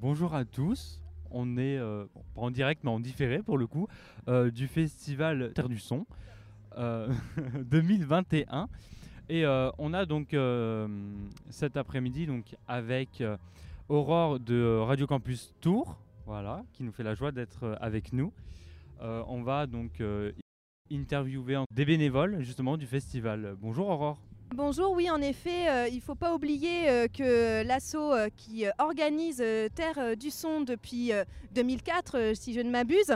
Bonjour à tous. On est euh, pas en direct mais en différé pour le coup euh, du festival Terre du Son euh, 2021 et euh, on a donc cet après-midi donc avec Aurore de Radio Campus Tours voilà qui nous fait la joie d'être avec nous. On va donc interviewer des bénévoles justement du festival. Bonjour Aurore. Bonjour, oui, en effet, euh, il ne faut pas oublier euh, que l'ASSO euh, qui organise Terre du Son depuis euh, 2004, euh, si je ne m'abuse,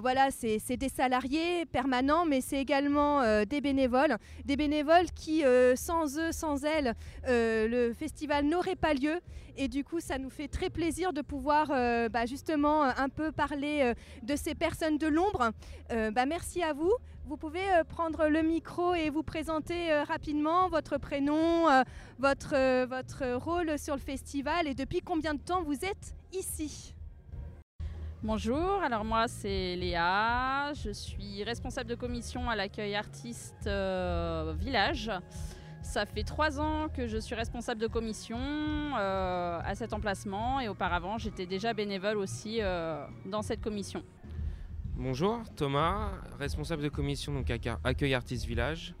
voilà, c'est des salariés permanents, mais c'est également des bénévoles. Des bénévoles qui, sans eux, sans elles, le festival n'aurait pas lieu. Et du coup, ça nous fait très plaisir de pouvoir bah, justement un peu parler de ces personnes de l'ombre. Bah, merci à vous. Vous pouvez euh, prendre le micro et vous présenter euh, rapidement votre prénom, euh, votre, rôle sur le festival et depuis combien de temps vous êtes ici? Bonjour, alors moi c'est Léa, je suis responsable de commission à l'accueil artiste village. Ça fait trois ans que je suis responsable de commission à cet emplacement et auparavant j'étais déjà bénévole aussi dans cette commission. Bonjour, Thomas, responsable de commission donc Accueil Artiste Village.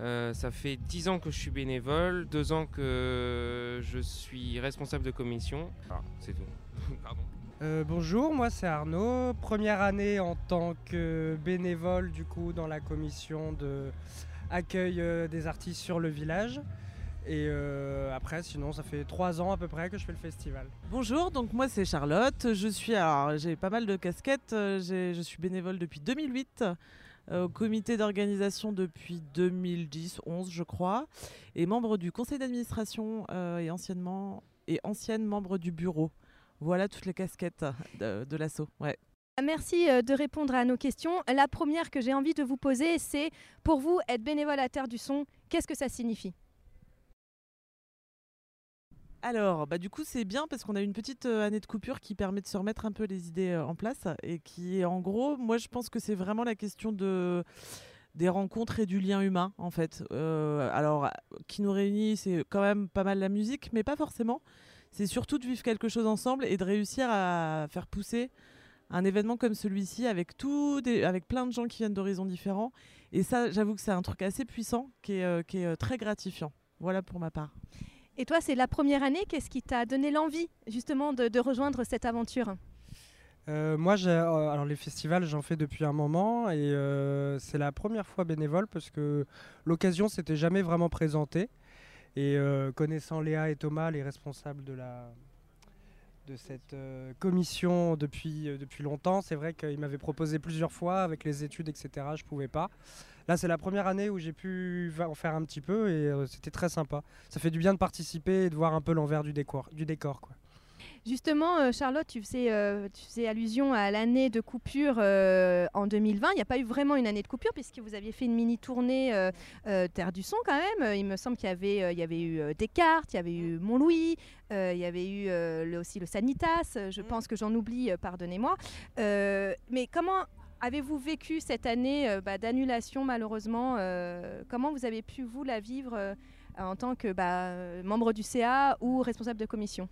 Euh, ça fait 10 ans que je suis bénévole, 2 ans que je suis responsable de commission. Ah, c'est tout. Pardon. Euh, bonjour, moi c'est Arnaud. Première année en tant que bénévole du coup dans la commission de accueil euh, des artistes sur le village. Et euh, après, sinon, ça fait trois ans à peu près que je fais le festival. Bonjour, donc moi c'est Charlotte. Je suis, alors j'ai pas mal de casquettes. Euh, Je suis bénévole depuis 2008, euh, au comité d'organisation depuis 2010-11 je crois, et membre du conseil d'administration euh, et anciennement et ancienne membre du bureau. Voilà toutes les casquettes de, de l'assaut. Ouais. Merci de répondre à nos questions. La première que j'ai envie de vous poser, c'est pour vous, être bénévole à Terre du Son, qu'est-ce que ça signifie? Alors, bah, du coup, c'est bien parce qu'on a une petite euh, année de coupure qui permet de se remettre un peu les idées euh, en place et qui, en gros, moi, je pense que c'est vraiment la question de des rencontres et du lien humain, en fait. Euh, alors, qui nous réunit, c'est quand même pas mal la musique, mais pas forcément. C'est surtout de vivre quelque chose ensemble et de réussir à faire pousser un événement comme celui-ci avec tout avec plein de gens qui viennent d'horizons différents. Et ça, j'avoue que c'est un truc assez puissant qui est, est très gratifiant. Voilà pour ma part. Et toi, c'est la première année, qu'est-ce qui t'a donné l'envie justement de, rejoindre cette aventure? Euh, moi, euh, alors les festivals, j'en fais depuis un moment et euh, c'est la première fois bénévole parce que l'occasion s'était jamais vraiment présentée. Et connaissant Léa et Thomas, les responsables de la de cette euh, commission depuis, euh, depuis longtemps, c'est vrai qu'ils m'avaient proposé plusieurs fois avec les études, etc. Je pouvais pas. Là, c'est la première année où j'ai pu en faire un petit peu et euh, c'était très sympa. Ça fait du bien de participer et de voir un peu l'envers du décor. Du décor quoi. Justement, euh, Charlotte, tu faisais, euh, tu faisais allusion à l'année de coupure euh, en 2020. Il n'y a pas eu vraiment une année de coupure puisque vous aviez fait une mini tournée euh, Terre du Son quand même. Il me semble qu'il y avait, il y avait eu Descartes, il y avait eu Montlouis, euh, il y avait eu le- aussi le Sanitas. Je pense que j'en oublie, pardonnez-moi. Mais comment avez-vous vécu cette année bah, d'annulation malheureusement Comment vous avez pu vous la vivre en tant que bah, membre du CA ou responsable de commission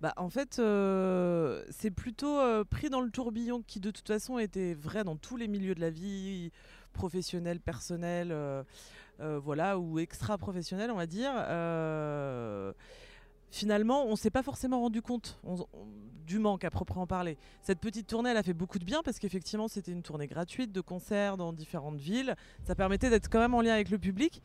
Bah, en fait, euh, c'est plutôt euh, pris dans le tourbillon qui, de toute façon, était vrai dans tous les milieux de la vie, professionnel, personnel, euh, voilà, ou extra-professionnel, on va dire. Finalement, on s'est pas forcément rendu compte du manque à proprement parler. Cette petite tournée, elle a fait beaucoup de bien parce qu'effectivement, c'était une tournée gratuite de concerts dans différentes villes. Ça permettait d'être quand même en lien avec le public.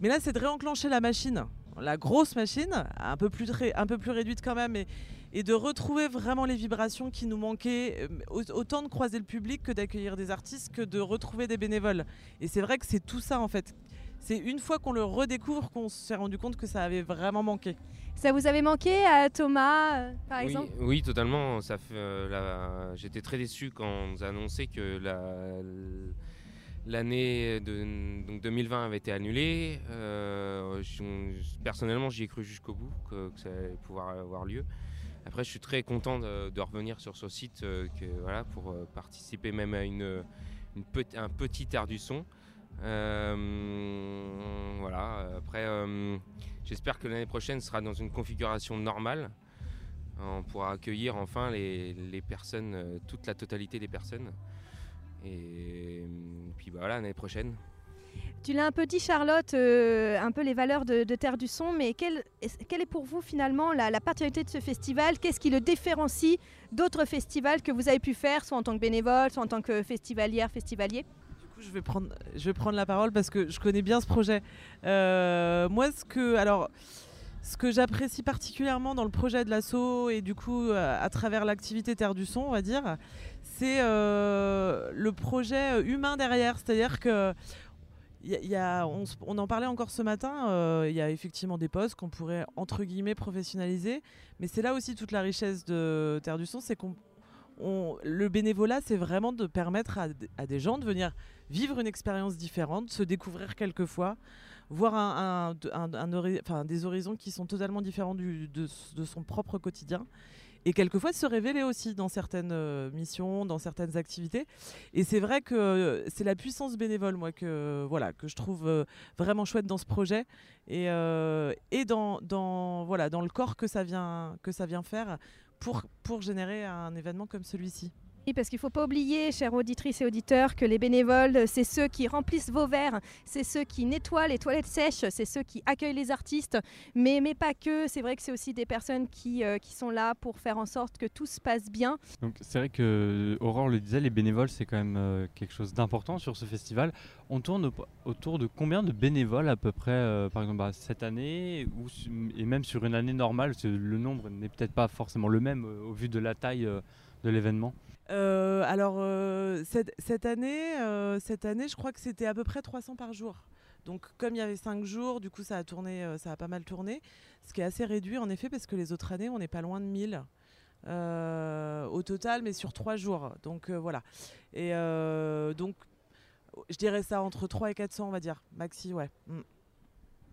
Mais là, c'est de réenclencher la machine, la grosse machine, un peu plus, ré- un peu plus réduite quand même, et, et de retrouver vraiment les vibrations qui nous manquaient, euh, au- autant de croiser le public que d'accueillir des artistes, que de retrouver des bénévoles. Et c'est vrai que c'est tout ça en fait. C'est une fois qu'on le redécouvre qu'on s'est rendu compte que ça avait vraiment manqué. Ça vous avait manqué à Thomas, euh, par oui, exemple? oui, totalement. Ça fait, euh, la- J'étais très déçu quand on nous a annoncé que la- l'année de donc 2020 avait été annulée. Euh, personnellement, j'y ai cru jusqu'au bout que, ça allait pouvoir avoir lieu. Après, je suis très content de, revenir sur ce site euh, pour euh, participer même à un petit art du son. Voilà. Après, j'espère que l'année prochaine sera dans une configuration normale. On pourra accueillir enfin les, personnes, toute la totalité des personnes. Et puis bah, voilà, l'année prochaine. Tu l'as un peu dit, Charlotte, euh, un peu les valeurs de, de Terre du Son, mais quelle, est- quelle est pour vous finalement la, la particularité de ce festival? Qu'est-ce qui le différencie d'autres festivals que vous avez pu faire, soit en tant que bénévole, soit en tant que festivalière, festivalier? Du coup, je vais prendre, je vais prendre la parole parce que je connais bien ce projet. Euh, moi, ce que, alors, ce que j'apprécie particulièrement dans le projet de l'assaut et du coup euh, à travers l'activité Terre du Son, on va dire, c'est euh, le projet humain derrière. C'est-à-dire que y y a- on, en parlait encore ce matin, euh, il y a effectivement des postes qu'on pourrait entre guillemets professionnaliser, mais c'est là aussi toute la richesse de Terre du Son, c'est qu'on on- le bénévolat, c'est vraiment de permettre à des gens de venir vivre une expérience différente, se découvrir quelquefois, voir des horizons qui sont totalement différents de, son propre quotidien. Et quelquefois se révéler aussi dans certaines euh, missions, dans certaines activités. Et c'est vrai que c'est la puissance bénévole, moi, que, voilà, que je trouve euh, vraiment chouette dans ce projet. Et, euh, et dans, dans, voilà, dans le corps que ça vient, que ça vient faire pour, pour générer un événement comme celui-ci. Oui, parce qu'il ne faut pas oublier, chères auditrices et auditeurs, que les bénévoles, c'est ceux qui remplissent vos verres, c'est ceux qui nettoient les toilettes sèches, c'est ceux qui accueillent les artistes, mais, mais pas que. C'est vrai que c'est aussi des personnes qui, euh, qui sont là pour faire en sorte que tout se passe bien. Donc c'est vrai que Aurore le disait, les bénévoles c'est quand même euh, quelque chose d'important sur ce festival. On tourne au- autour de combien de bénévoles à peu près, euh, par exemple bah, cette année et même sur une année normale, le nombre n'est peut-être pas forcément le même au vu de la taille de l'événement? Euh, alors, euh, cette, cette année, euh, cette année, je crois que c'était à peu près 300 par jour. Donc, comme il y avait 5 jours, du coup, ça a, tourné, ça a pas mal tourné. Ce qui est assez réduit, en effet, parce que les autres années, on n'est pas loin de 1000 euh, au total, mais sur 3 jours. Donc, voilà. Et donc, je dirais ça entre 3 et 400, on va dire. Maxi, ouais. Mm.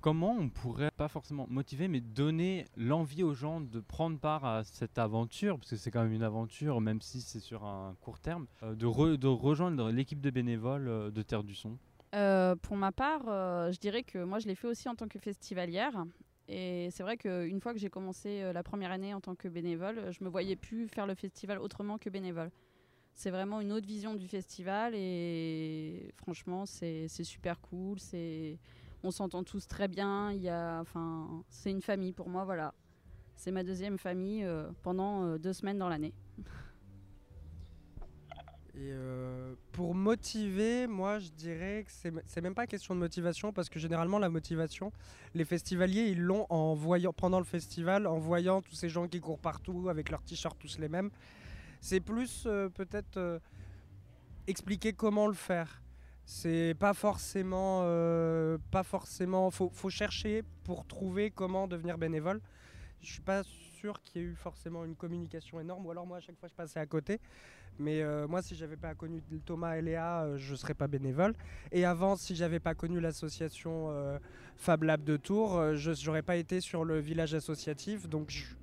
Comment on pourrait, pas forcément motiver, mais donner l'envie aux gens de prendre part à cette aventure, parce que c'est quand même une aventure, même si c'est sur un court terme, euh, de, re- de rejoindre l'équipe de bénévoles euh, de Terre du Son? Euh, pour ma part, je dirais que moi, je l'ai fait aussi en tant que festivalière. Et c'est vrai qu'une fois que j'ai commencé la première année en tant que bénévole, je me voyais plus faire le festival autrement que bénévole. C'est vraiment une autre vision du festival et franchement, c'est super cool. C'est on s'entend tous très bien. Il y a, enfin, c'est une famille pour moi, voilà. C'est ma deuxième famille euh, pendant euh, deux semaines dans l'année. Et euh, pour motiver, moi je dirais que c'est même pas question de motivation parce que généralement la motivation, les festivaliers ils l'ont en voyant pendant le festival, en voyant tous ces gens qui courent partout avec leurs t-shirts tous les mêmes. C'est plus peut-être expliquer comment le faire. C'est pas forcément, euh, pas forcément. Faut, faut chercher pour trouver comment devenir bénévole. Je suis pas sûr qu'il y ait eu forcément une communication énorme, ou alors moi à chaque fois je passais à côté. Mais euh, moi, si j'avais pas connu Thomas et Léa, euh, je serais pas bénévole. Et avant, si j'avais pas connu l'association euh, Fab Lab de Tours, euh, je n'aurais pas été sur le village associatif. Donc, je-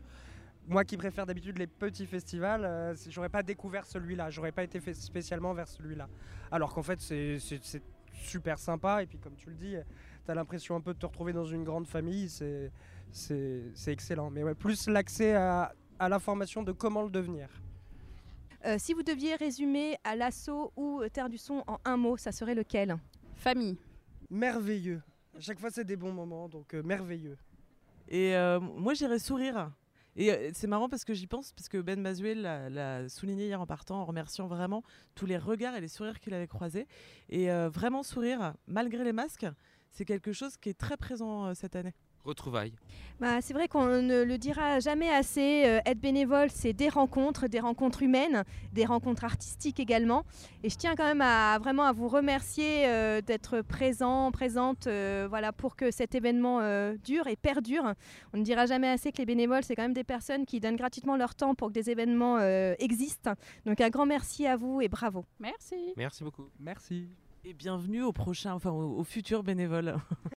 moi qui préfère d'habitude les petits festivals, euh, j'aurais pas découvert celui-là. J'aurais pas été fait spécialement vers celui-là. Alors qu'en fait, c'est super sympa. Et puis, comme tu le dis, tu as l'impression un peu de te retrouver dans une grande famille. C'est excellent. Mais ouais, plus l'accès à, à l'information de comment le devenir. Euh, si vous deviez résumer à l'assaut ou Terre du Son en un mot, ça serait lequel? Famille. merveilleux. À chaque fois, c'est des bons moments, donc euh, merveilleux. Et euh, moi, j'irais sourire. Et euh, c'est marrant parce que j'y pense, parce que Ben Mazuel l'a- souligné hier en partant, en remerciant vraiment tous les regards et les sourires qu'il avait croisés. Et euh, vraiment sourire, malgré les masques, c'est quelque chose qui est très présent euh, cette année. Retrouvailles. Bah, c'est vrai qu'on ne le dira jamais assez. euh, être bénévole, c'est des rencontres, des rencontres humaines, des rencontres artistiques également. Et je tiens quand même à vraiment à vous remercier euh, d'être présent, présente, euh, voilà, pour que cet événement euh, dure et perdure. On ne dira jamais assez que les bénévoles, c'est quand même des personnes qui donnent gratuitement leur temps pour que des événements euh, existent. Donc un grand merci à vous et bravo. Merci. Merci beaucoup. Merci. Et bienvenue au prochain, enfin au, au futur bénévole.